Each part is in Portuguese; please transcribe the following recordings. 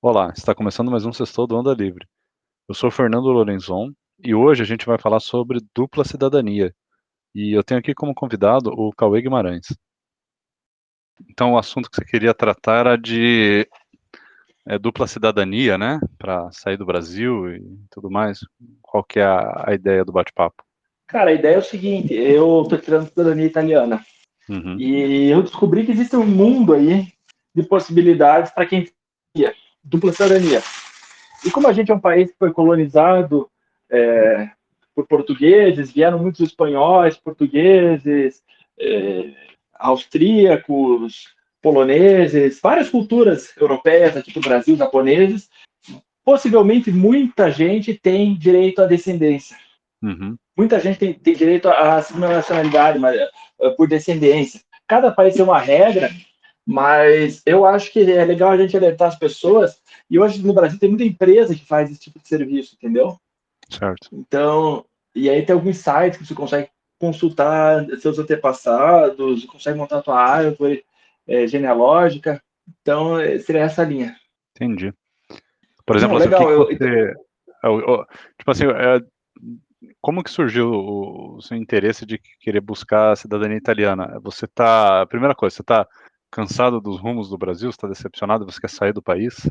Olá, está começando mais um Sextou do Onda Livre. Eu sou Fernando Lorenzon e hoje a gente vai falar sobre dupla cidadania. E eu tenho aqui como convidado o Cauê Guimarães. Então, o assunto que você queria tratar era de é, dupla cidadania, né? Para sair do Brasil e tudo mais. Qual que é a, a ideia do bate-papo? Cara, a ideia é o seguinte: eu estou tirando cidadania italiana. Uhum. E eu descobri que existe um mundo aí de possibilidades para quem quer dupla cidadania. E como a gente é um país que foi colonizado é, por portugueses, vieram muitos espanhóis, portugueses, é, austríacos, poloneses, várias culturas europeias aqui do Brasil, japoneses, possivelmente muita gente tem direito à descendência. Uhum. Muita gente tem, tem direito à segunda nacionalidade, mas, uh, por descendência. Cada país tem uma regra mas eu acho que é legal a gente alertar as pessoas. E hoje no Brasil tem muita empresa que faz esse tipo de serviço, entendeu? Certo. Então, e aí tem alguns sites que você consegue consultar seus antepassados, consegue montar a tua árvore é, genealógica. Então, é, seria essa linha. Entendi. Por exemplo, Não, legal, assim, eu, você, eu, tipo assim, é, como que surgiu o, seu interesse de querer buscar a cidadania italiana? Você tá, primeira coisa, você está cansado dos rumos do Brasil? Está decepcionado? Você quer sair do país?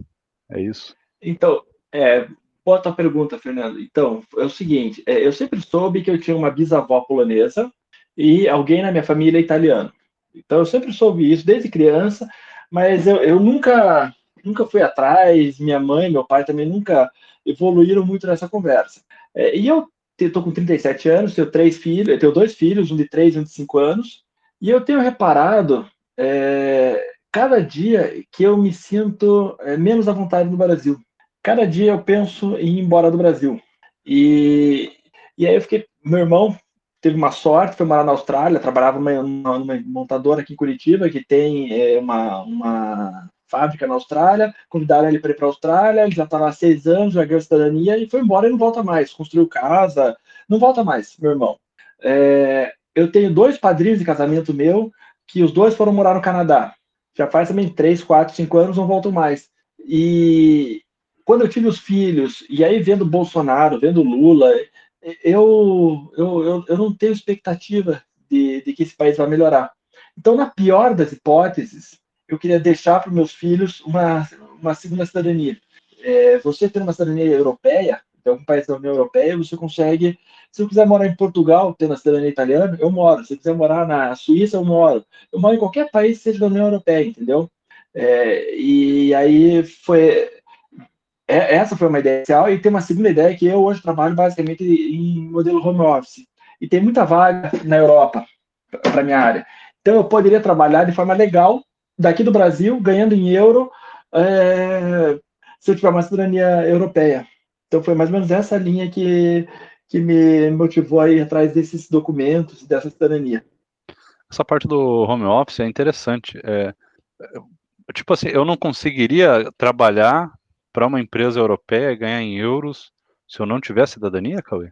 É isso? Então, é, boa tua pergunta, Fernando. Então, é o seguinte: é, eu sempre soube que eu tinha uma bisavó polonesa e alguém na minha família é italiano. Então, eu sempre soube isso desde criança, mas eu, eu nunca, nunca fui atrás. Minha mãe, meu pai também nunca evoluíram muito nessa conversa. É, e eu estou com 37 anos, tenho três filhos, tenho dois filhos, um de três e um de cinco anos, e eu tenho reparado é, cada dia que eu me sinto é, menos à vontade no Brasil. Cada dia eu penso em ir embora do Brasil. E, e aí eu fiquei. Meu irmão teve uma sorte, foi morar na Austrália, trabalhava numa, numa montadora aqui em Curitiba, que tem é, uma, uma fábrica na Austrália, convidaram ele para ir para a Austrália, ele já está lá há seis anos, já ganhou cidadania e foi embora e não volta mais. Construiu casa, não volta mais, meu irmão. É, eu tenho dois padrinhos de casamento meu que os dois foram morar no Canadá. Já faz também três, quatro, cinco anos, não voltam mais. E quando eu tive os filhos, e aí vendo Bolsonaro, vendo Lula, eu, eu, eu, eu não tenho expectativa de, de que esse país vai melhorar. Então, na pior das hipóteses, eu queria deixar para meus filhos uma, uma segunda cidadania. É, você tendo uma cidadania europeia, de algum país da União Europeia, você consegue. Se eu quiser morar em Portugal, tendo a cidadania italiana, eu moro. Se eu quiser morar na Suíça, eu moro. Eu moro em qualquer país que seja da União Europeia, entendeu? É, e aí foi. É, essa foi uma ideia inicial, e tem uma segunda ideia que eu hoje trabalho basicamente em modelo home office. E tem muita vaga na Europa para minha área. Então eu poderia trabalhar de forma legal daqui do Brasil, ganhando em euro, é, se eu tiver uma cidadania europeia. Então foi mais ou menos essa linha que, que me motivou a ir atrás desses documentos, dessa cidadania. Essa parte do home office é interessante. É, é tipo assim, eu não conseguiria trabalhar para uma empresa europeia e ganhar em euros se eu não tivesse cidadania, Cauê?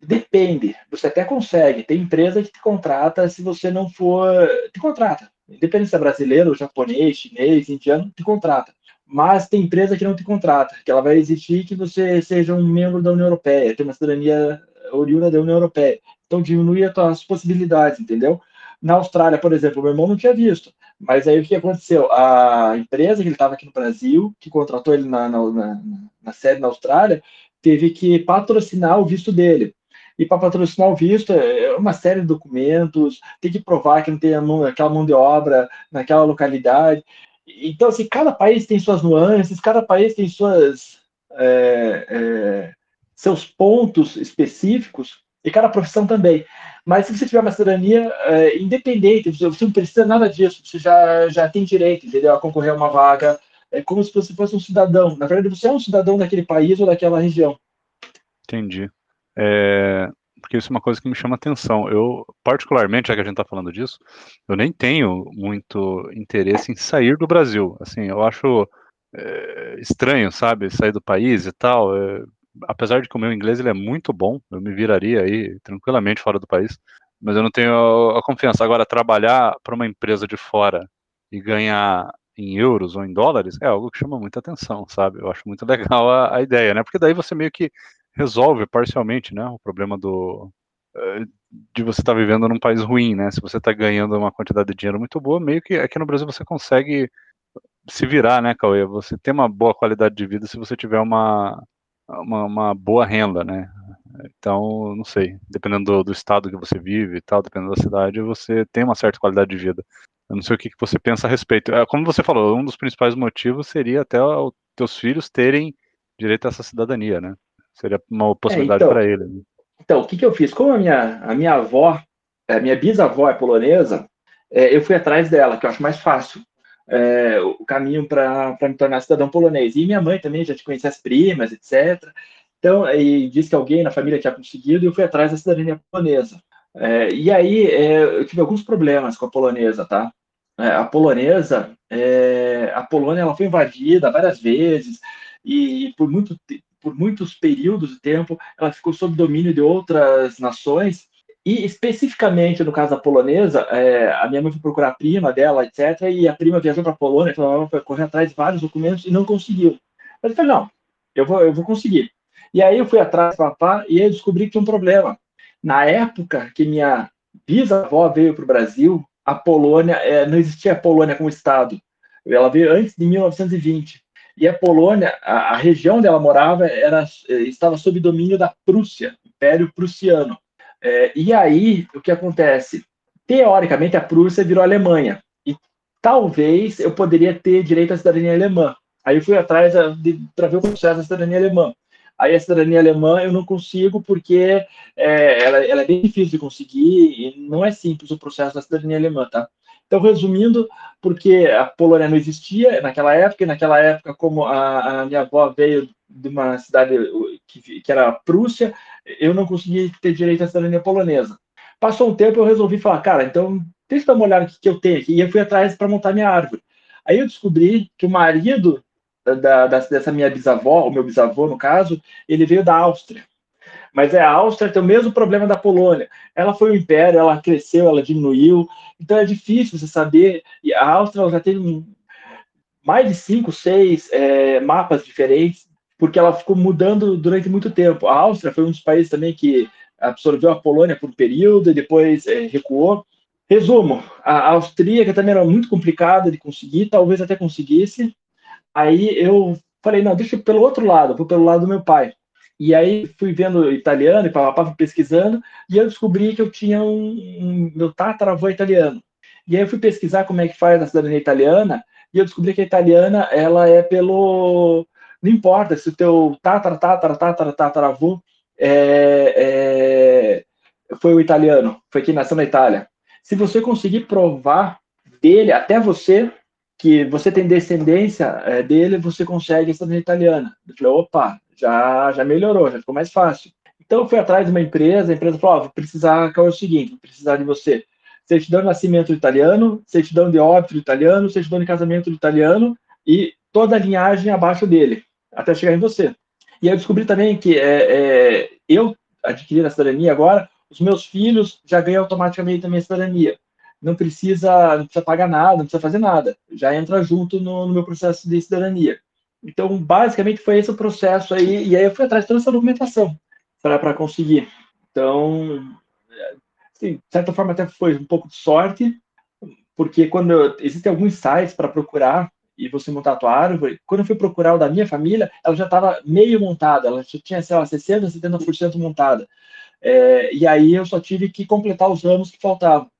Depende. Você até consegue. Tem empresa que te contrata se você não for. Te contrata. Independente se é brasileiro, japonês, chinês, indiano, te contrata mas tem empresa que não te contrata, que ela vai exigir que você seja um membro da União Europeia, tenha uma cidadania oriunda da União Europeia. Então diminui as possibilidades, entendeu? Na Austrália, por exemplo, meu irmão não tinha visto, mas aí o que aconteceu? A empresa que ele estava aqui no Brasil, que contratou ele na, na, na, na sede na Austrália, teve que patrocinar o visto dele. E para patrocinar o visto, é uma série de documentos, tem que provar que não tem mão, aquela mão de obra naquela localidade. Então, assim, cada país tem suas nuances, cada país tem suas, é, é, seus pontos específicos, e cada profissão também. Mas se você tiver uma cidadania é, independente, você não precisa nada disso, você já, já tem direito, entendeu? A concorrer a uma vaga, é como se você fosse um cidadão. Na verdade, você é um cidadão daquele país ou daquela região. Entendi. É, porque isso é uma coisa que me chama atenção. Eu, particularmente, já que a gente está falando disso, eu nem tenho muito interesse em sair do Brasil. Assim, eu acho é, estranho, sabe, sair do país e tal. É, apesar de que o meu inglês ele é muito bom, eu me viraria aí tranquilamente fora do país, mas eu não tenho a, confiança. Agora, trabalhar para uma empresa de fora e ganhar em euros ou em dólares é algo que chama muita atenção, sabe? Eu acho muito legal a, a ideia, né? Porque daí você meio que resolve parcialmente, né, o problema do eh, de você estar tá vivendo num país ruim, né? Se você está ganhando uma quantidade de dinheiro muito boa, meio que aqui no Brasil você consegue se virar, né, Cauê? Você tem uma boa qualidade de vida se você tiver uma, uma, uma boa renda, né? Então, não sei, dependendo do, do, estado que você vive e tal, dependendo da cidade, você tem uma certa qualidade de vida. Eu não sei o que, que você pensa a respeito. É, como você falou, um dos principais motivos seria até os teus filhos terem direito a essa cidadania, né? Seria uma possibilidade é, então, para ele. Né? Então, o que, que eu fiz? Como a minha, a minha avó, a minha bisavó é polonesa, é, eu fui atrás dela, que eu acho mais fácil é, o caminho para me tornar cidadão polonês. E minha mãe também já te conhecia as primas, etc. Então, e disse que alguém na família tinha conseguido e eu fui atrás da cidadania polonesa. É, e aí é, eu tive alguns problemas com a polonesa, tá? É, a polonesa, é, a Polônia ela foi invadida várias vezes e, e por muito por muitos períodos de tempo, ela ficou sob domínio de outras nações, e especificamente no caso da polonesa, é, a minha mãe foi procurar a prima dela, etc., e a prima viajou para a Polônia, então ela foi correr atrás de vários documentos e não conseguiu. Mas eu falei, não, eu vou, eu vou conseguir. E aí eu fui atrás do papá e aí descobri que tinha um problema. Na época que minha bisavó veio para o Brasil, a Polônia, é, não existia a Polônia como Estado. Ela veio antes de 1920. E a Polônia, a, a região onde ela morava, era, estava sob domínio da Prússia, Império Prussiano. É, e aí, o que acontece? Teoricamente, a Prússia virou Alemanha. E talvez eu poderia ter direito à cidadania alemã. Aí eu fui atrás para ver o processo da cidadania alemã. Aí a cidadania alemã eu não consigo porque é, ela, ela, é bem difícil de conseguir e não é simples o processo da cidadania alemã, tá? Então, resumindo, porque a Polônia não existia naquela época, e naquela época, como a, a minha avó veio de uma cidade que, que era a Prússia, eu não consegui ter direito à cidadania polonesa. Passou um tempo, eu resolvi falar, cara, então deixa eu dar uma olhada no que eu tenho aqui. E eu fui atrás para montar minha árvore. Aí eu descobri que o marido da, da, dessa minha bisavó, o meu bisavô, no caso, ele veio da Áustria. Mas é a Áustria tem o mesmo problema da Polônia. Ela foi um império, ela cresceu, ela diminuiu. Então é difícil você saber. E a Áustria já tem mais de cinco, seis é, mapas diferentes, porque ela ficou mudando durante muito tempo. A Áustria foi um dos países também que absorveu a Polônia por um período e depois é, recuou. Resumo, a austríaca também era muito complicada de conseguir, talvez até conseguisse. Aí eu falei, não, deixa eu pelo outro lado, vou pelo lado do meu pai. E aí fui vendo italiano e papapá, pesquisando, e eu descobri que eu tinha um, um meu tataravô italiano. E aí eu fui pesquisar como é que faz a cidadania italiana, e eu descobri que a italiana, ela é pelo... Não importa se o teu tatara, tatara, tatara, tataravô é, é, foi o italiano, foi quem nasceu na Itália. Se você conseguir provar dele até você, que você tem descendência é, dele, você consegue a cidadania italiana. Eu falei, opa, já, já melhorou, já ficou mais fácil. Então eu fui atrás de uma empresa, a empresa falou, oh, vou precisar, que é o seguinte, vou precisar de você. Certidão de nascimento italiano, certidão de óbito italiano, certidão de casamento italiano e toda a linhagem abaixo dele, até chegar em você. E eu descobri também que é, é, eu adquiri a cidadania agora, os meus filhos já ganham automaticamente também a cidadania. Não precisa, não precisa pagar nada, não precisa fazer nada. Já entra junto no, no meu processo de cidadania. Então, basicamente, foi esse o processo aí, e aí eu fui atrás de toda essa documentação para conseguir. Então, assim, de certa forma, até foi um pouco de sorte, porque quando eu, existem alguns sites para procurar e você montar a tua árvore, quando eu fui procurar o da minha família, ela já estava meio montada, ela já tinha, sei lá, 60%, 70% montada. É, e aí eu só tive que completar os anos que faltavam.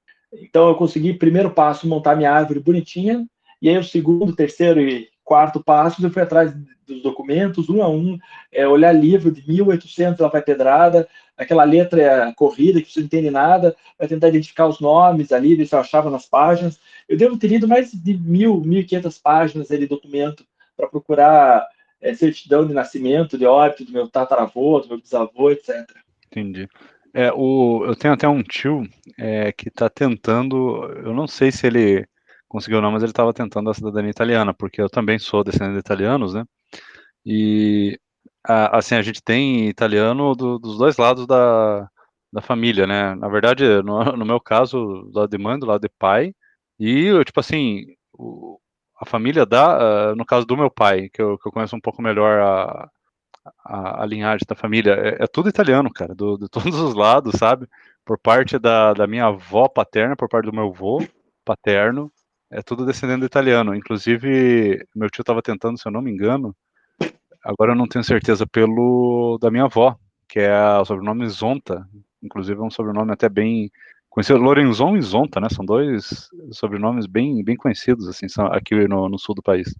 Então eu consegui, primeiro passo, montar minha árvore bonitinha, e aí o segundo, terceiro e quarto passo, eu fui atrás dos documentos, um a um, é, olhar livro de 1800 lá vai pedrada, aquela letra corrida que você não entende nada, vai tentar identificar os nomes ali, ver se eu achava nas páginas. Eu devo ter lido mais de mil, mil e quinhentas páginas de documento para procurar é, certidão de nascimento, de óbito do meu tataravô, do meu bisavô, etc. Entendi. É, o, eu tenho até um tio é, que está tentando, eu não sei se ele conseguiu não, mas ele estava tentando a cidadania italiana, porque eu também sou descendente de italianos, né? E a, assim, a gente tem italiano do, dos dois lados da, da família, né? Na verdade, no, no meu caso, do lado de mãe, do lado de pai, e tipo assim, o, a família da, uh, no caso do meu pai, que eu, que eu conheço um pouco melhor a, a, a linhagem da família, é, é, tudo italiano, cara, do, de todos os lados, sabe? Por parte da, da minha avó paterna, por parte do meu avô paterno, é tudo descendendo italiano. Inclusive, meu tio estava tentando, se eu não me engano, agora eu não tenho certeza, pelo da minha avó, que é o sobrenome Zonta. Inclusive, é um sobrenome até bem conhecido. Lorenzon e Zonta, né? São dois sobrenomes bem, bem conhecidos, assim, aqui no, no sul do país.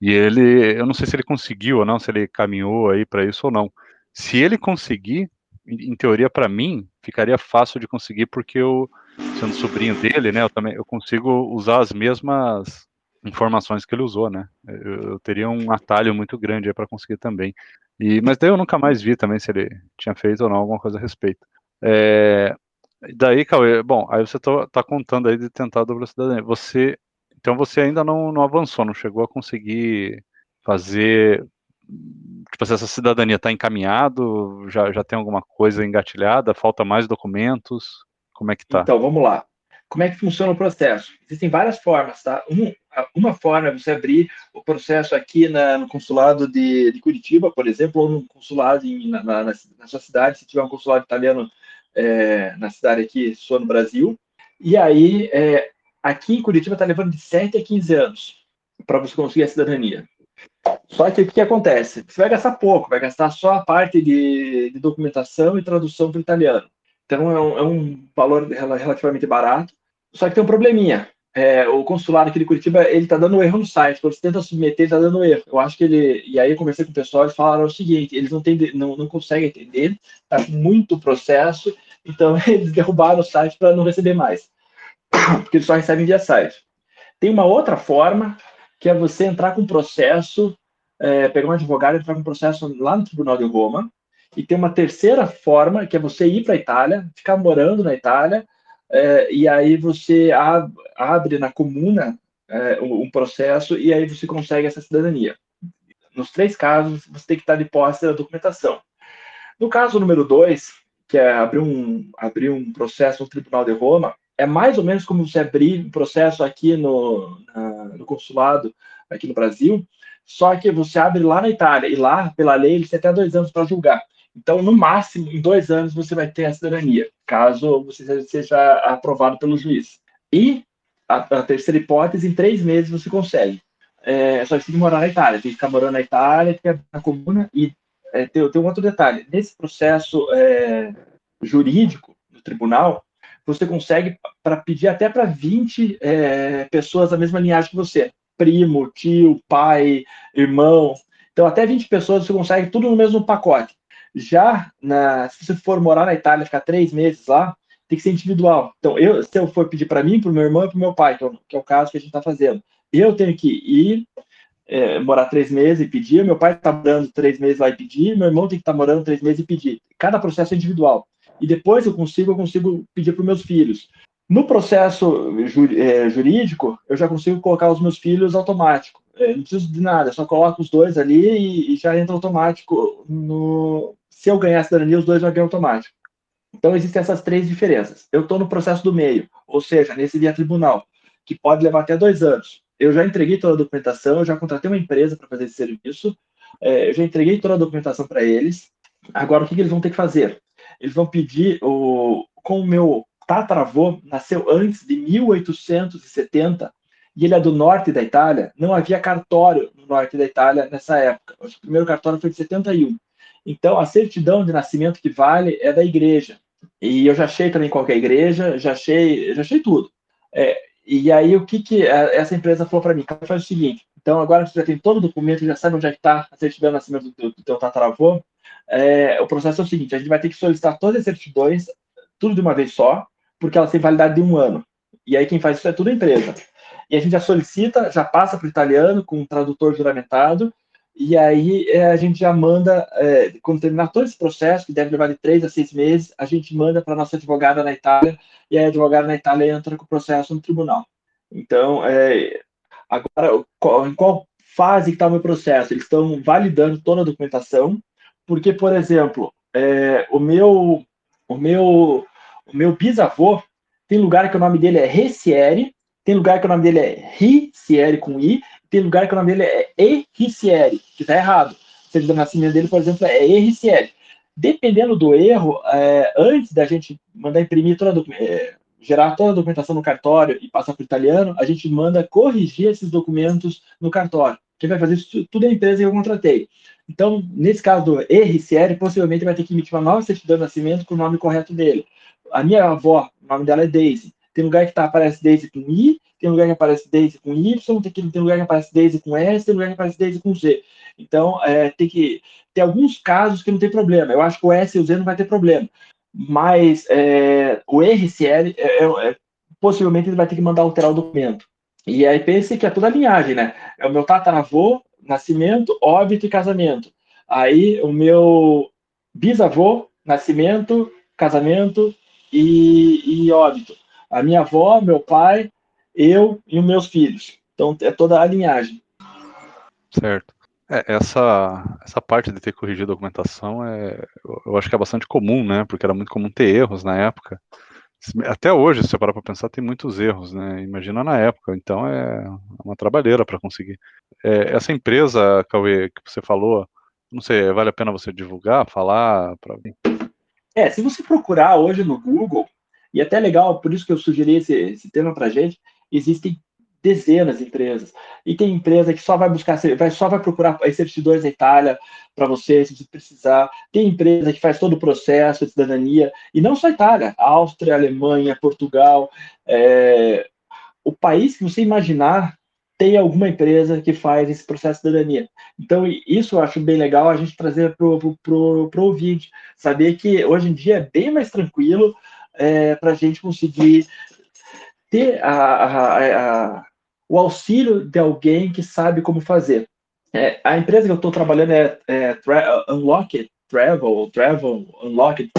E ele, eu não sei se ele conseguiu ou não, se ele caminhou aí para isso ou não. Se ele conseguir, em, teoria para mim, ficaria fácil de conseguir porque eu sendo sobrinho dele, né, eu também eu consigo usar as mesmas informações que ele usou, né? Eu, eu teria um atalho muito grande para conseguir também. E mas daí eu nunca mais vi também se ele tinha feito ou não alguma coisa a respeito. É, daí, Cauê, bom, aí você tá, tá contando aí de tentar a dupla cidadania. Você então você ainda não, não avançou, não chegou a conseguir fazer. Tipo, essa cidadania está encaminhado, já, já tem alguma coisa engatilhada, falta mais documentos? Como é que tá? Então, vamos lá. Como é que funciona o processo? Existem várias formas, tá? Um, uma forma é você abrir o processo aqui na, no consulado de, de, Curitiba, por exemplo, ou no consulado em, na, na, na, sua cidade, se tiver um consulado italiano é, na cidade aqui, sua no Brasil. E aí, é, Aqui em Curitiba está levando de 7 a 15 anos para você conseguir a cidadania. Só que o que acontece? Você vai gastar pouco, vai gastar só a parte de, de documentação e tradução para o italiano. Então é um, é um, valor relativamente barato. Só que tem um probleminha. É, o consulado aqui de Curitiba ele está dando erro no site. Quando você tenta submeter, está dando erro. Eu acho que ele. E aí eu conversei com o pessoal, eles falaram o seguinte: eles não, tem, não, não conseguem entender, está muito processo, então eles derrubaram o site para não receber mais. porque eles só recebem via site. Tem uma outra forma, que é você entrar com processo, é, pegar um advogado e entrar com processo lá no Tribunal de Roma. E tem uma terceira forma, que é você ir para a Itália, ficar morando na Itália, é, e aí você ab abre na comuna é, um processo e aí você consegue essa cidadania. Nos três casos, você tem que estar de posse da documentação. No caso número dois, que é abrir um, abrir um processo no Tribunal de Roma, é mais ou menos como você abrir um processo aqui no, no consulado, aqui no Brasil, só que você abre lá na Itália, e lá, pela lei, eles têm até dois anos para julgar. Então, no máximo, em dois anos, você vai ter a cidadania, caso você seja aprovado pelo juiz. E a, a terceira hipótese, em três meses você consegue. É, só que tem que morar na Itália, tem que ficar morando na Itália, tem que na comuna, e é, tem, tem um outro detalhe. Nesse processo é, jurídico, no tribunal, você consegue para pedir até para 20 é, pessoas da mesma linhagem que você. Primo, tio, pai, irmão. Então, até 20 pessoas você consegue tudo no mesmo pacote. Já na, se você for morar na Itália, ficar três meses lá, tem que ser individual. Então, eu, se eu for pedir para mim, para o meu irmão e para o meu pai, então, que é o caso que a gente está fazendo, eu tenho que ir é, morar três meses e pedir, meu pai está morando três meses lá e pedir, meu irmão tem que estar tá morando três meses e pedir. Cada processo é individual e depois eu consigo, eu consigo pedir para os meus filhos. No processo é, jurídico, eu já consigo colocar os meus filhos automático. Eu não preciso de nada, só coloco os dois ali e, já entra automático. No... Se eu ganhar a cidadania, os dois já ganham automático. Então, existem essas três diferenças. Eu estou no processo do meio, ou seja, nesse via tribunal, que pode levar até dois anos. Eu já entreguei toda a documentação, eu já contratei uma empresa para fazer esse serviço, é, eu já entreguei toda a documentação para eles. Agora, o que, que eles vão ter que fazer? Eles vão pedir, o, como o meu tataravô nasceu antes de 1870, e ele é do norte da Itália, não havia cartório no norte da Itália nessa época. O primeiro cartório foi de 71. Então, a certidão de nascimento que vale é da igreja. E eu já achei também qualquer é igreja, já achei, já achei tudo. É, e aí, o que, que essa empresa falou para mim? Faz o seguinte: então, agora você já tem todo o documento, já sabe onde é que está a certidão de nascimento do, do teu tataravô, é, o processo é o seguinte: a gente vai ter que solicitar todas as certidões, tudo de uma vez só, porque elas têm validade de um ano. E aí quem faz isso é tudo a empresa. E a gente já solicita, já passa para o italiano com um tradutor juramentado, e aí é, a gente já manda, é, quando terminar todo esse processo, que deve levar de três a seis meses, a gente manda para a nossa advogada na Itália, e a advogada na Itália entra com o processo no tribunal. Então, é, agora, em qual fase está o meu processo? Eles estão validando toda a documentação, porque, por exemplo, é, o meu o meu o meu bisavô tem lugar que o nome dele é Reciere, tem lugar que o nome dele é Ricieri com I, tem lugar que o nome dele é E Ricieri, que está errado. O certidão de nascimento dele, por exemplo, é E Ricieri. Dependendo do erro, é, antes da gente mandar imprimir toda a, é, gerar toda a documentação no cartório e passar para o italiano, a gente manda corrigir esses documentos no cartório. Quem vai fazer isso tudo é a empresa que eu contratei. Então, nesse caso do RCR, possivelmente vai ter que emitir uma nova certidão de nascimento com o nome correto dele. A minha avó, o nome dela é Daisy. Tem lugar que tá, aparece Daisy com I, tem lugar que aparece Daisy com Y, tem, tem lugar que aparece Daisy com S, tem lugar que aparece Daisy com Z. Então, é, tem que ter alguns casos que não tem problema. Eu acho que o S e o Z não vai ter problema. Mas é, o RCL, é, é, é, possivelmente, ele vai ter que mandar alterar o documento. E aí pense que é toda a linhagem, né? É o meu tataravô, nascimento, óbito e casamento. Aí o meu bisavô, nascimento, casamento e, e óbito. A minha avó, meu pai, eu e os meus filhos. Então é toda a linhagem. Certo. É, essa, essa parte de ter corrigido a documentação é, eu acho que é bastante comum, né? Porque era muito comum ter erros na época. Até hoje, se você parar para pensar, tem muitos erros, né? Imagina na época. Então é uma trabalheira para conseguir. É, essa empresa, Cauê, que você falou, não sei, vale a pena você divulgar, falar? Pra... É, se você procurar hoje no Google, e até legal, por isso que eu sugeri esse, esse tema para gente, existem dezenas de empresas. E tem empresa que só vai buscar, vai, só vai procurar certidões da Itália para você, se você precisar. Tem empresa que faz todo o processo de cidadania, e não só Itália, Áustria, Alemanha, Portugal. É, o país que você imaginar tem alguma empresa que faz esse processo de cidadania. Então, isso eu acho bem legal a gente trazer para o ouvinte, saber que hoje em dia é bem mais tranquilo é, para a gente conseguir ter a, a, a, o auxílio de alguém que sabe como fazer. É, a empresa que eu estou trabalhando é, é Tra Unlocked Travel, Travel Unlocked,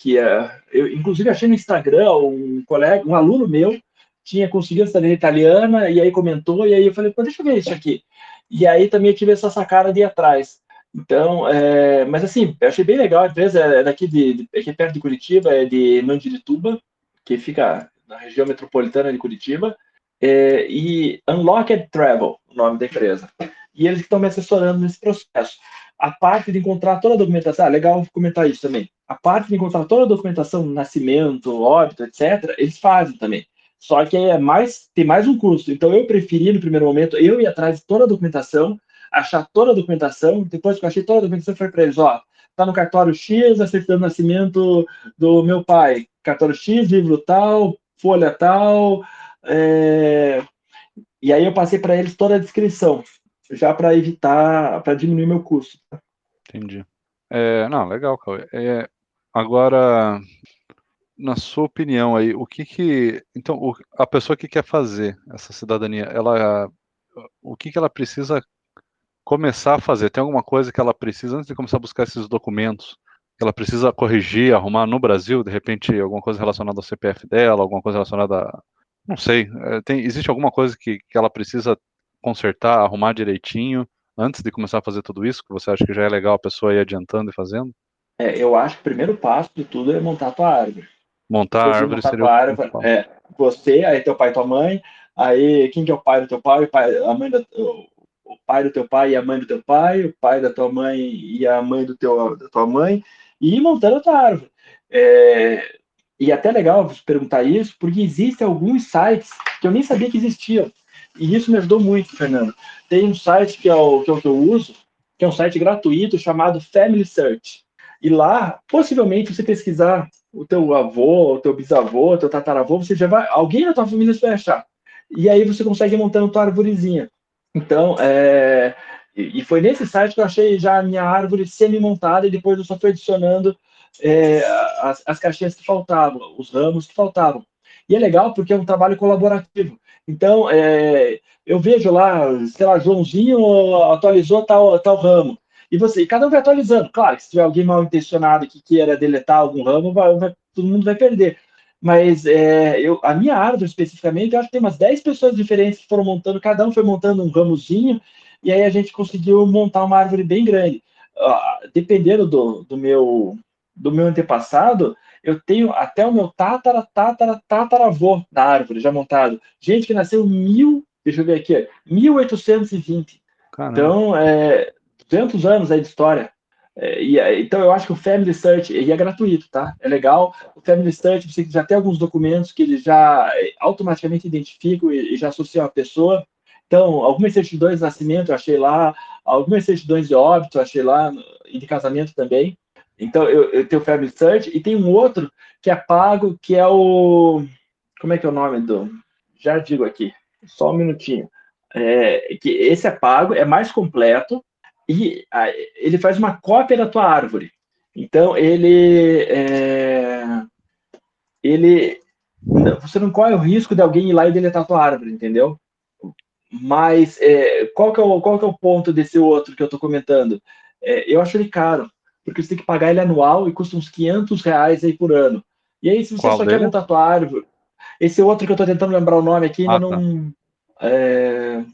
que é, eu inclusive achei no Instagram um colega, um aluno meu tinha conseguido a italiana e aí comentou e aí eu falei, Pô, deixa eu ver isso aqui. E aí também tive essa sacada de ir atrás. Então, é, mas assim, eu achei bem legal a empresa, é daqui de, de aqui perto de Curitiba, é de Mandirituba, que fica na região metropolitana de Curitiba, é, e Unlocked Travel, o nome da empresa. E eles estão me assessorando nesse processo. A parte de encontrar toda a documentação, ah, legal comentar isso também. A parte de encontrar toda a documentação, nascimento, óbito, etc., eles fazem também. Só que é mais, tem mais um custo. Então eu preferi, no primeiro momento, eu ir atrás de toda a documentação, achar toda a documentação. Depois que eu achei toda a documentação, foi para eles: ó, tá no cartório X, a certidão de nascimento do meu pai. Cartório X, livro tal, folha tal. É... E aí eu passei para eles toda a descrição, já para evitar, para diminuir meu custo. Entendi. É, não, legal, Cauê. É, agora, na sua opinião aí, o que que, então, o, a pessoa que quer fazer essa cidadania, ela, o que que ela precisa começar a fazer? Tem alguma coisa que ela precisa antes de começar a buscar esses documentos? Ela precisa corrigir, arrumar no Brasil, de repente alguma coisa relacionada ao CPF dela, alguma coisa relacionada a, não sei, é, tem, existe alguma coisa que, que ela precisa consertar, arrumar direitinho antes de começar a fazer tudo isso, que você acha que já é legal a pessoa ir adiantando e fazendo? É, eu acho que o primeiro passo de tudo é montar a tua árvore. Montar a árvore seria o árvore, é, você, aí teu pai e tua mãe, aí quem que é o pai do teu pai, o pai a mãe da, o pai do teu pai e a mãe do teu pai, o pai da tua mãe e a mãe do teu, da tua mãe, e ir montando a tua árvore. É, e é até legal perguntar isso, porque existem alguns sites que eu nem sabia que existiam. E isso me ajudou muito, Fernando. Tem um site que é o que, é que eu uso, que é um site gratuito chamado Family Search. E lá, possivelmente, você pesquisar o teu avô, o teu bisavô, o teu tataravô, você já vai, alguém na tua família vai achar. E aí você consegue ir montando tua arvorezinha. Então, é, e foi nesse site que eu achei já a minha árvore semi-montada e depois eu só fui adicionando é, as, as caixinhas que faltavam, os ramos que faltavam. E é legal porque é um trabalho colaborativo. Então, é, eu vejo lá, sei lá, Joãozinho atualizou tal, tal ramo. E você, e cada um vai atualizando. Claro que se tiver alguém mal intencionado que queira deletar algum ramo, vai, vai, todo mundo vai perder. Mas é, eu, a minha árvore, especificamente, eu acho que tem umas 10 pessoas diferentes que foram montando, cada um foi montando um ramozinho, e aí a gente conseguiu montar uma árvore bem grande. Uh, dependendo do, do, meu, do meu antepassado, eu tenho até o meu tatara, tatara, tataravô da árvore já montado. Gente que nasceu mil, deixa eu ver aqui, 1820. Caramba. Então, é, 200 anos aí de história. É, e, então, eu acho que o Family Search, e é gratuito, tá? É legal. O Family Search, você já tem alguns documentos que ele já automaticamente identifica e, e já associa a pessoa. Então, algumas certidões de nascimento eu achei lá, algumas certidões de óbito eu achei lá, e de casamento também. Então, eu, eu tenho o Family Search e tem um outro que é pago, que é o. Como é que é o nome do. Já digo aqui, só um minutinho. É, que esse é pago, é mais completo e ele faz uma cópia da tua árvore. Então, ele. É, ele. Você não corre o risco de alguém ir lá e deletar a tua árvore, entendeu? Mas é, qual, que é o, qual que é o ponto desse outro que eu estou comentando? É, eu acho ele caro porque você tem que pagar ele anual e custa uns 500 reais aí por ano. E aí, se você Qual só dele? quer montar tua árvore, esse outro que eu estou tentando lembrar o nome aqui, ainda ah, tá. não. É...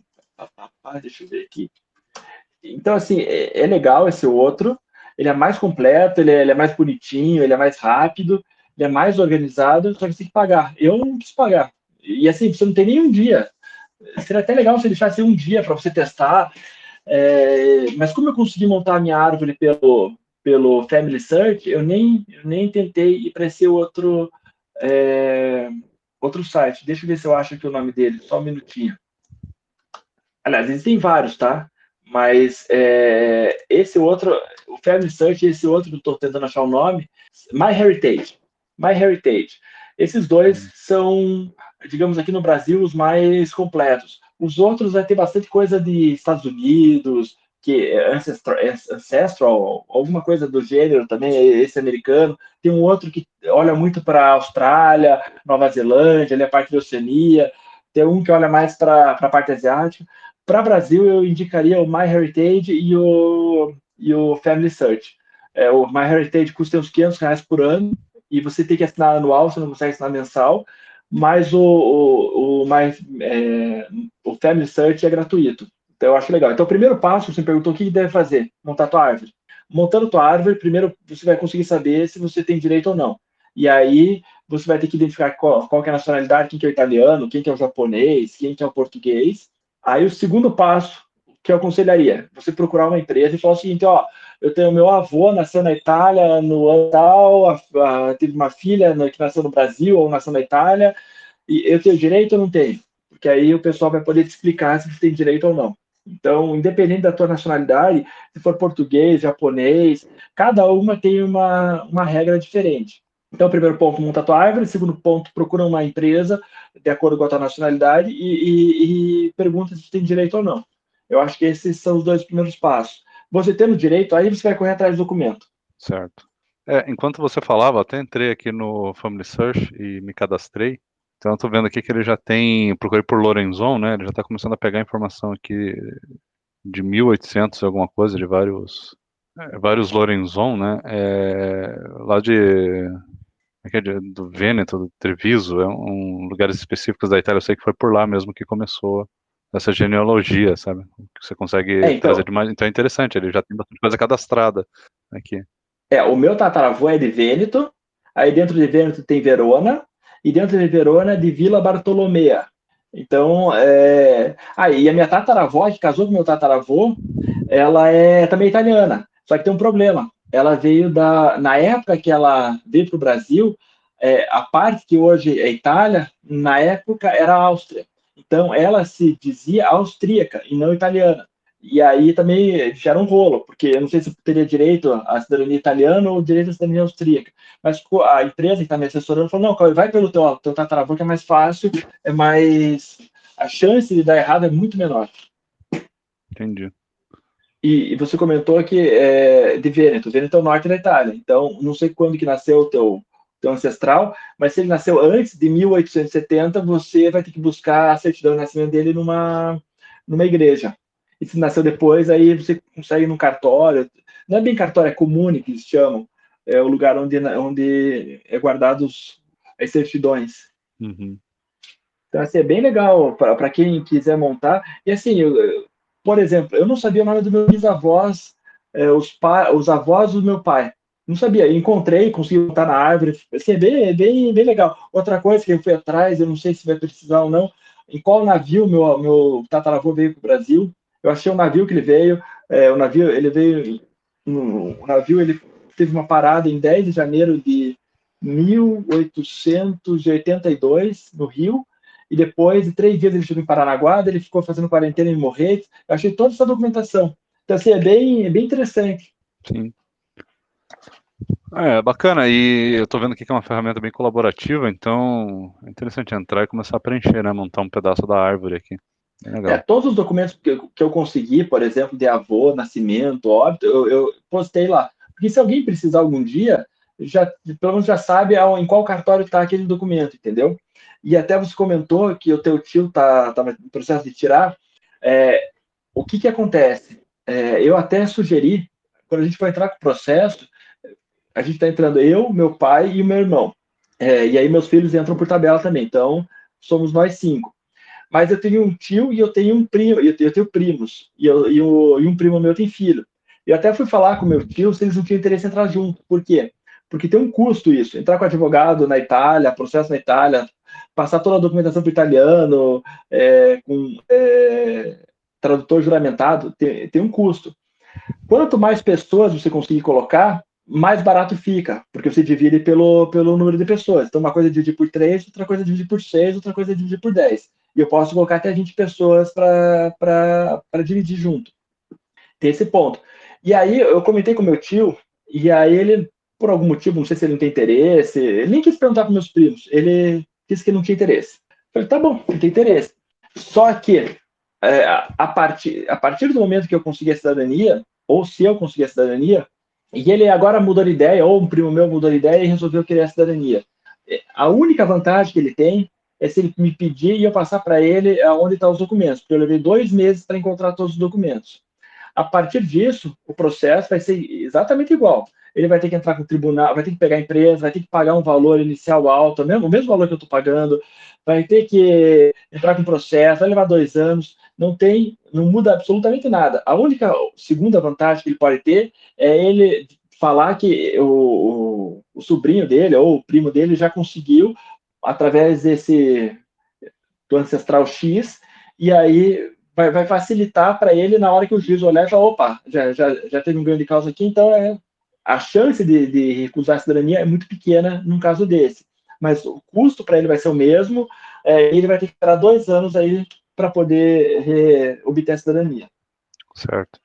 Deixa eu ver aqui. Então, assim, é, é, legal esse outro. Ele é mais completo, ele é, ele é, mais bonitinho, ele é mais rápido, ele é mais organizado, só que você tem que pagar. Eu não quis pagar. E assim, você não tem nem um dia. Seria até legal se deixasse um dia para você testar. É... mas como eu consegui montar a minha árvore pelo, pelo Family Search, eu nem, eu nem tentei ir para esse outro, é, outro site. Deixa eu ver se eu acho aqui o nome dele, só um minutinho. Aliás, existem vários, tá? Mas é, esse outro, o Family Search, esse outro que eu estou tentando achar o nome, My Heritage. My Heritage. Esses dois são, digamos aqui no Brasil, os mais completos. Os outros vai ter bastante coisa de Estados Unidos, que é ancestral, ancestral, alguma coisa do gênero também, esse americano. Tem um outro que olha muito para a Austrália, Nova Zelândia, ele é parte da Oceania. Tem um que olha mais para a parte asiática. Para Brasil, eu indicaria o MyHeritage e o, e o Family Search. É, o MyHeritage custa uns 500 reais por ano e você tem que assinar anual, você não consegue assinar mensal. Mas o, o, o, My, é, o Family Search é gratuito. Então, eu acho legal. Então, o primeiro passo, você me perguntou o que deve fazer? Montar tua árvore. Montando tua árvore, primeiro você vai conseguir saber se você tem direito ou não. E aí, você vai ter que identificar qual, qual é a nacionalidade, quem que é o italiano, quem que é o japonês, quem que é o português. Aí, o segundo passo que eu aconselharia, você procurar uma empresa e falar o seguinte, ó, eu tenho meu avô, nasceu na Itália, no ano tal, teve uma filha que nasceu no Brasil ou nasceu na Itália, e eu tenho direito ou não tenho? Porque aí o pessoal vai poder te explicar se você tem direito ou não. Então, independente da tua nacionalidade, se for português, japonês, cada uma tem uma, uma regra diferente. Então, primeiro ponto, monta a tua árvore. Segundo ponto, procura uma empresa de acordo com a tua nacionalidade e, e, e pergunta se tem direito ou não. Eu acho que esses são os dois primeiros passos. Você tendo direito, aí você vai correr atrás do documento. Certo. É, enquanto você falava, até entrei aqui no Family Search e me cadastrei. Então eu tô vendo aqui que ele já tem, procurei por Lorenzon, né? Ele já está começando a pegar informação aqui de 1800 alguma coisa, de vários é, vários Lorenzon, né? É, lá de, é, é do Vêneto, do Treviso, é um lugares específicos da Itália. Eu sei que foi por lá mesmo que começou essa genealogia, sabe? Que você consegue é, então, trazer de mais. Então é interessante, ele já tem bastante coisa cadastrada aqui. É, o meu tataravô é de Vêneto, aí dentro de Vêneto tem Verona, e dentro de Verona de Vila Bartolomea. Então, é... aí ah, a minha tataravó, que casou com meu tataravô, ela é também italiana. Só que tem um problema. Ela veio da. Na época que ela veio para o Brasil, é, a parte que hoje é Itália, na época era Áustria. Então, ela se dizia austríaca e não italiana. E aí também gera um rolo, porque eu não sei se teria direito à cidadania italiana ou direito à cidadania austríaca. Mas a empresa que está me assessorando falou: não, vai pelo teu, teu tataravô, que é mais fácil, é mais. A chance de dar errado é muito menor. Entendi. E, e você comentou que é de Vêneto. Vêneto é o norte da Itália. Então, não sei quando que nasceu o teu, teu ancestral, mas se ele nasceu antes de 1870, você vai ter que buscar a certidão de nascimento dele numa, numa igreja e se nasceu depois, aí você consegue num cartório. Não é bem cartório, é comune que eles chamam. É o lugar onde, onde é guardados as certidões. Uhum. Então, assim, é bem legal para quem quiser montar. E assim, eu, por exemplo, eu não sabia o nome dos meus bisavós, é, os, pa, os avós do meu pai. Não sabia. Encontrei, consegui botar na árvore. Assim, é bem, bem, bem legal. Outra coisa que eu fui atrás, eu não sei se vai precisar ou não, em qual navio meu, meu tataravô veio para o Brasil. Eu achei o navio que ele veio. É, o navio, ele veio. No, o navio ele teve uma parada em 10 de janeiro de 1882 no Rio. E depois de três dias ele chegou em Paranaguá, ele ficou fazendo quarentena em Morretes. Eu achei toda essa documentação. Então, assim, é bem, é bem interessante. Sim. É, bacana. E eu estou vendo aqui que é uma ferramenta bem colaborativa, então é interessante entrar e começar a preencher, né? Montar um pedaço da árvore aqui. É, todos os documentos que eu, que eu, consegui, por exemplo, de avô, nascimento, óbito, eu, eu, postei lá. Porque se alguém precisar algum dia, já, pelo menos já sabe em qual cartório está aquele documento, entendeu? E até você comentou que o teu tio está tá no processo de tirar. É, o que, que acontece? É, eu até sugeri, quando a gente for entrar com o processo, a gente está entrando eu, meu pai e o meu irmão. É, e aí meus filhos entram por tabela também. Então, somos nós cinco. Mas eu tenho um tio e eu tenho um primo, eu tenho, eu tenho primos, e, eu, e, o, e um primo meu tem filho. Eu até fui falar com meu tio se eles não tinham interesse em entrar junto. Por quê? Porque tem um custo isso. Entrar com advogado na Itália, processo na Itália, passar toda a documentação para o italiano, é, com é, tradutor juramentado, tem, tem um custo. Quanto mais pessoas você conseguir colocar, mais barato fica, porque você divide pelo, pelo número de pessoas. Então, uma coisa dividir por 3, outra coisa dividir por 6, outra coisa dividir por 10. E eu posso colocar até 20 pessoas para dividir junto. Tem esse ponto. E aí, eu comentei com meu tio, e aí ele, por algum motivo, não sei se ele não tem interesse, ele nem quis perguntar para meus primos, ele disse que não tinha interesse. Eu falei, tá bom, não tem interesse. Só que, é, a, partir, a partir do momento que eu conseguir a cidadania, ou se eu conseguir a cidadania, e ele agora mudou de ideia, ou um primo meu mudou de ideia e resolveu querer a cidadania. A única vantagem que ele tem é se ele me pedir e eu passar para ele onde estão tá os documentos, porque eu levei dois meses para encontrar todos os documentos. A partir disso, o processo vai ser exatamente igual. Ele vai ter que entrar com o tribunal, vai ter que pegar a empresa, vai ter que pagar um valor inicial alto, mesmo, o mesmo valor que eu estou pagando, vai ter que entrar com o processo, vai levar dois anos não tem, não muda absolutamente nada. A única segunda vantagem que ele pode ter é ele falar que o, o, sobrinho dele ou o primo dele já conseguiu através desse do ancestral X e aí vai, vai facilitar para ele na hora que o juiz olhar e falar, opa, já, já, já teve um ganho de causa aqui, então é, a chance de, de recusar a cidadania é muito pequena num caso desse. Mas o custo para ele vai ser o mesmo, é, ele vai ter que esperar dois anos aí para poder obter a cidadania. Certo.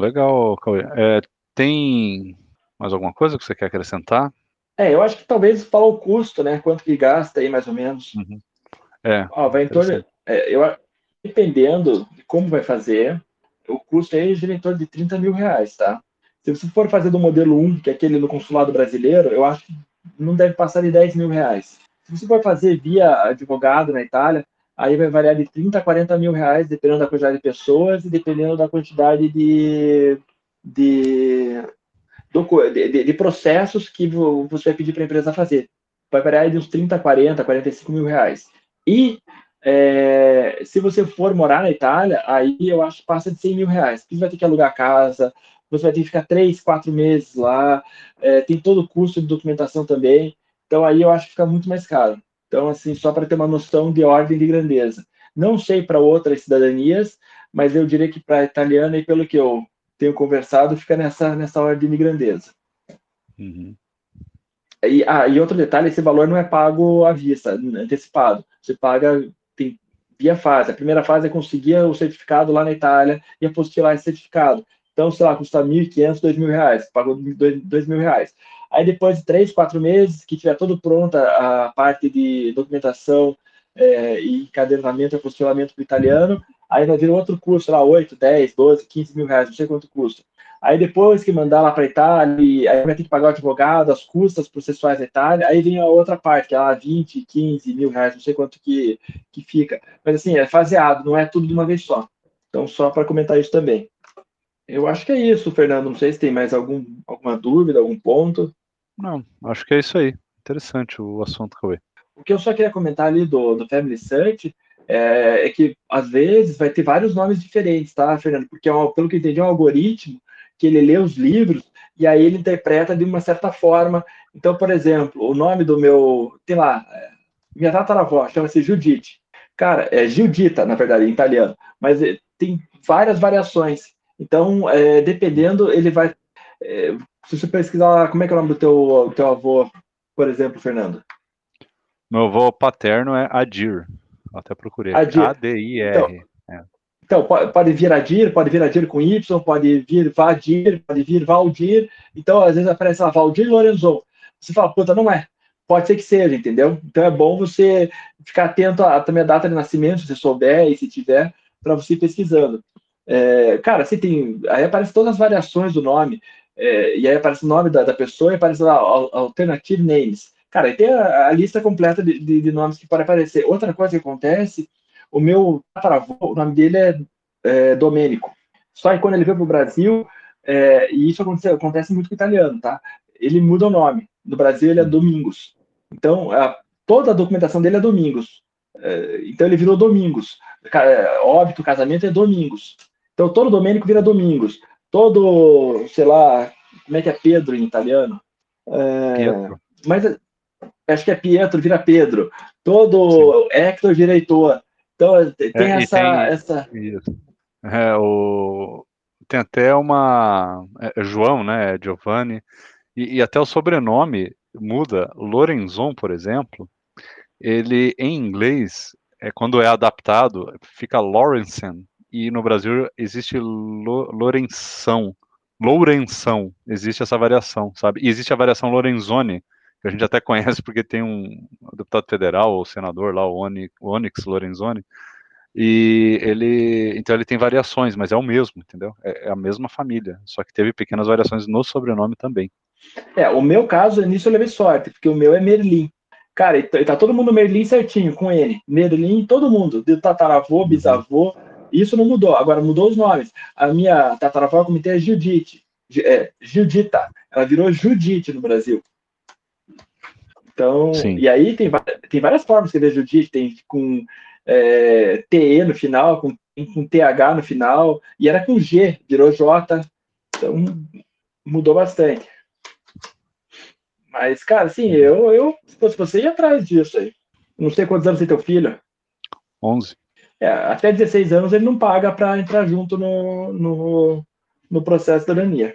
Legal, Cauê. É, tem mais alguma coisa que você quer acrescentar? É, eu acho que talvez fala o custo, né? Quanto que gasta aí, mais ou menos. Uhum. É. Ó, vai em torno, é, eu, dependendo de como vai fazer, o custo aí gira em torno de 30 mil reais, tá? Se você for fazer do modelo 1, que é aquele no consulado brasileiro, eu acho que não deve passar de 10 mil reais. Se você for fazer via advogado na Itália, aí vai variar de 30 a 40 mil reais, dependendo da quantidade de pessoas e dependendo da quantidade de, de, de, de processos que você vai pedir para a empresa fazer. Vai variar de uns 30, 40, 45 mil reais. E é, se você for morar na Itália, aí eu acho que passa de 100 mil reais. Você vai ter que alugar casa, você vai ter que ficar três, quatro meses lá, é, tem todo o custo de documentação também. Então aí eu acho que fica muito mais caro. Então, assim, só para ter uma noção de ordem de grandeza. Não sei para outras cidadanias, mas eu diria que para a italiana, e pelo que eu tenho conversado, fica nessa, nessa ordem de grandeza. Uhum. E, ah, e outro detalhe, esse valor não é pago à vista, antecipado. Você paga tem, via fase. A primeira fase é conseguir o certificado lá na Itália e apostilar esse certificado. Então, sei lá, custa 1.500, 2.000 reais. Pagou 2.000 reais. Aí depois de três, quatro meses, que tiver tudo pronta a parte de documentação é, e encadernamento e apostilamento para o italiano, aí vai vir outro curso lá, 8, 10, 12, 15 mil reais, não sei quanto custa. Aí depois que mandar lá para Itália, aí vai ter que pagar o advogado, as custas processuais da Itália, aí vem a outra parte, que é lá 20, 15 mil reais, não sei quanto que, que fica. Mas assim, é faseado, não é tudo de uma vez só. Então, só para comentar isso também. Eu acho que é isso, Fernando. Não sei se tem mais algum, alguma dúvida, algum ponto. Não, acho que é isso aí. Interessante o assunto, Cauê. O que eu só queria comentar ali do, do Family Search é, é, que, às vezes, vai ter vários nomes diferentes, tá, Fernando? Porque, é pelo que eu entendi, é um algoritmo que ele lê os livros e aí ele interpreta de uma certa forma. Então, por exemplo, o nome do meu, tem lá, é, minha tataravó chama-se Judite. Cara, é Giudita, na verdade, em italiano, mas é, tem várias variações. Então, é, dependendo, ele vai. É, se você pesquisar lá, como é que é o nome do teu, teu avô, por exemplo, Fernando? Meu avô paterno é Adir. Até procurei. A-D-I-R. Então, é. então, pode vir Adir, pode vir Adir com Y, pode vir Vadir, pode vir Valdir. Então, às vezes aparece lá Valdir Lorenzon. Você fala, puta, não é. Pode ser que seja, entendeu? Então é bom você ficar atento a, também a data de nascimento, se souber e se tiver, para você ir pesquisando. É, cara, você tem. Aí aparece todas as variações do nome. É, e aí aparece o nome da, da pessoa e aparece lá Alternative Names. Cara, aí tem a, a lista completa de, de, de, nomes que podem aparecer. Outra coisa que acontece, o meu tataravô, o nome dele é, é Domênico. Só que quando ele veio para o Brasil, é, e isso acontece, acontece muito com o italiano, tá? Ele muda o nome. No Brasil ele é Domingos. Então, a, toda a documentação dele é Domingos. É, então ele virou Domingos. Óbito, casamento é Domingos. Então todo Domênico vira Domingos. Todo, sei lá, como é que é Pedro em italiano? É, mas acho que é Pietro vira Pedro. Todo Sim. Hector vira Heitor. Então é, tem é, essa. Tem, essa... É, o... Tem até uma. É, João, né? Giovanni. E, e até o sobrenome muda. Lorenzon, por exemplo, ele em inglês, é, quando é adaptado, fica Lawrenson. E no Brasil existe Lo, Lourenção. Lourenção. Existe essa variação, sabe? E existe a variação Lorenzoni, que a gente até conhece porque tem um deputado federal ou senador lá, o Onyx Lorenzoni, e ele, então ele tem variações, mas é o mesmo, entendeu? É, é, a mesma família, só que teve pequenas variações no sobrenome também. É, o meu caso, nisso eu levei sorte, porque o meu é Merlin. Cara, tá todo mundo Merlin certinho, com ele. Merlin, todo mundo, de tataravô, uhum. Isso não mudou. Agora mudou os nomes. A minha tataravó, como tem é Judite, é, Judita. Ela virou Judite no Brasil. Então, Sim. e aí tem, tem várias formas de escrever Judite, tem com é, TE no final, com, com TH no final, e era com G, virou J. Então, mudou bastante. Mas, cara, assim, eu, eu se fosse você, ia atrás disso aí. Não sei quantos anos tem teu filho. 11. É, até 16 anos ele não paga para entrar junto no, no, no processo da cidadania.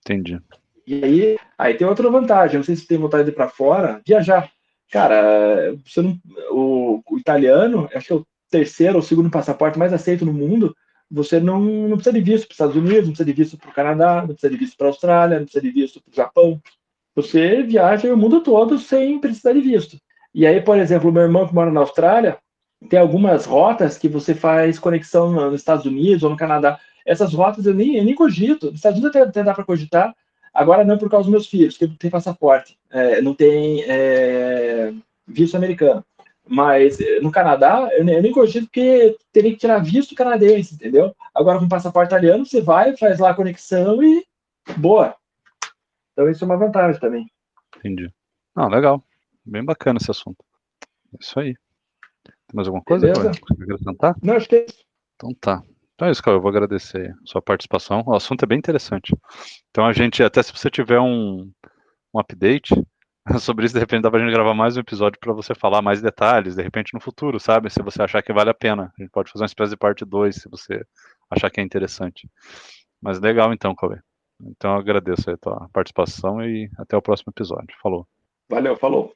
Entendi. E aí, aí tem outra vantagem. Não sei se tem vontade de ir para fora, viajar. Cara, você não, o, o, italiano, acho que é o terceiro ou segundo passaporte mais aceito no mundo. Você não, não precisa de visto para os Estados Unidos, não precisa de visto para o Canadá, não precisa de visto para a Austrália, não precisa de visto para o Japão. Você viaja o mundo todo sem precisar de visto. E aí, por exemplo, o meu irmão que mora na Austrália, tem algumas rotas que você faz conexão nos Estados Unidos ou no Canadá. Essas rotas eu nem, eu nem cogito. Nos Estados Unidos até, até dá para cogitar, Agora não por causa dos meus filhos, que não tem passaporte, é, não tem é, visto americano. Mas é, no Canadá, eu nem, eu nem cogito porque teria que tirar visto canadense, entendeu? Agora com passaporte italiano, você vai, faz lá a conexão e boa. Então isso é uma vantagem também. Entendi. Não, legal. Bem bacana esse assunto. É isso aí. Tem mais alguma coisa? Acrescentar? Não, acho que é isso. Então tá. Então é isso, Caio. Eu vou agradecer a sua participação. O assunto é bem interessante. Então a gente, até se você tiver um, um update sobre isso, de repente dá pra gente gravar mais um episódio para você falar mais detalhes, de repente no futuro, sabe? Se você achar que vale a pena. A gente pode fazer uma espécie de parte 2, se você achar que é interessante. Mas legal então, Cauê. Então eu agradeço a tua participação e até o próximo episódio. Falou. Valeu, falou.